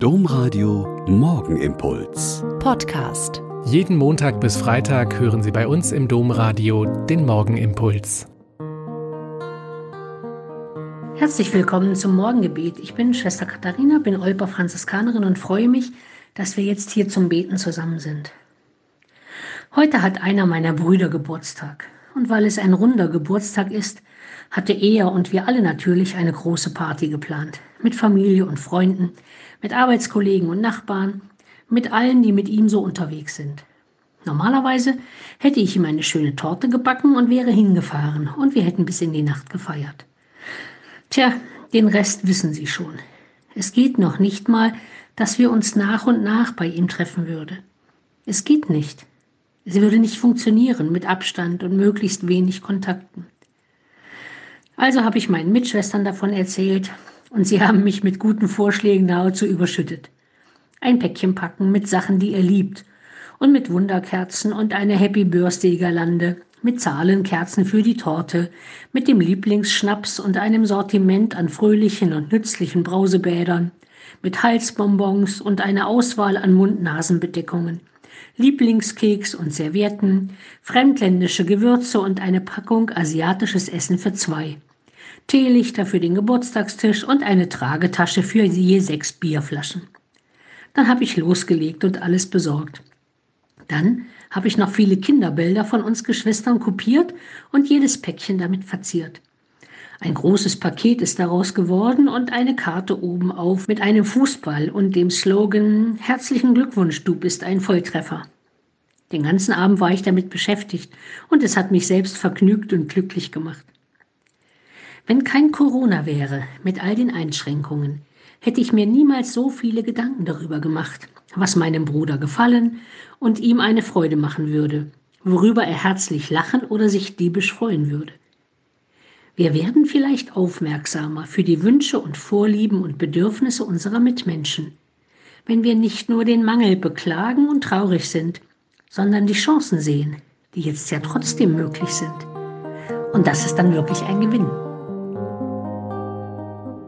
Domradio Morgenimpuls. Podcast. Jeden Montag bis Freitag hören Sie bei uns im Domradio den Morgenimpuls. Herzlich willkommen zum Morgengebet. Ich bin Schwester Katharina, bin Olper Franziskanerin und freue mich, dass wir jetzt hier zum Beten zusammen sind. Heute hat einer meiner Brüder Geburtstag. Und weil es ein runder Geburtstag ist, hatte er und wir alle natürlich eine große Party geplant. Mit Familie und Freunden, mit Arbeitskollegen und Nachbarn, mit allen, die mit ihm so unterwegs sind. Normalerweise hätte ich ihm eine schöne Torte gebacken und wäre hingefahren und wir hätten bis in die Nacht gefeiert. Tja, den Rest wissen Sie schon. Es geht noch nicht mal, dass wir uns nach und nach bei ihm treffen würde. Es geht nicht. Es würde nicht funktionieren mit Abstand und möglichst wenig Kontakten. Also habe ich meinen Mitschwestern davon erzählt und sie haben mich mit guten Vorschlägen nahezu überschüttet. Ein Päckchen packen mit Sachen, die er liebt und mit Wunderkerzen und eine Happy Birthday Girlande, mit Zahlenkerzen für die Torte, mit dem Lieblingsschnaps und einem Sortiment an fröhlichen und nützlichen Brausebädern, mit Halsbonbons und einer Auswahl an Mund-Nasen-Bedeckungen, Lieblingskeks und Servietten, fremdländische Gewürze und eine Packung asiatisches Essen für zwei. Teelichter für den Geburtstagstisch und eine Tragetasche für je sechs Bierflaschen. Dann habe ich losgelegt und alles besorgt. Dann habe ich noch viele Kinderbilder von uns Geschwistern kopiert und jedes Päckchen damit verziert. Ein großes Paket ist daraus geworden und eine Karte oben auf mit einem Fußball und dem Slogan Herzlichen Glückwunsch, du bist ein Volltreffer. Den ganzen Abend war ich damit beschäftigt und es hat mich selbst vergnügt und glücklich gemacht. Wenn kein Corona wäre, mit all den Einschränkungen, hätte ich mir niemals so viele Gedanken darüber gemacht, was meinem Bruder gefallen und ihm eine Freude machen würde, worüber er herzlich lachen oder sich diebisch freuen würde. Wir werden vielleicht aufmerksamer für die Wünsche und Vorlieben und Bedürfnisse unserer Mitmenschen, wenn wir nicht nur den Mangel beklagen und traurig sind, sondern die Chancen sehen, die jetzt ja trotzdem möglich sind. Und das ist dann wirklich ein Gewinn.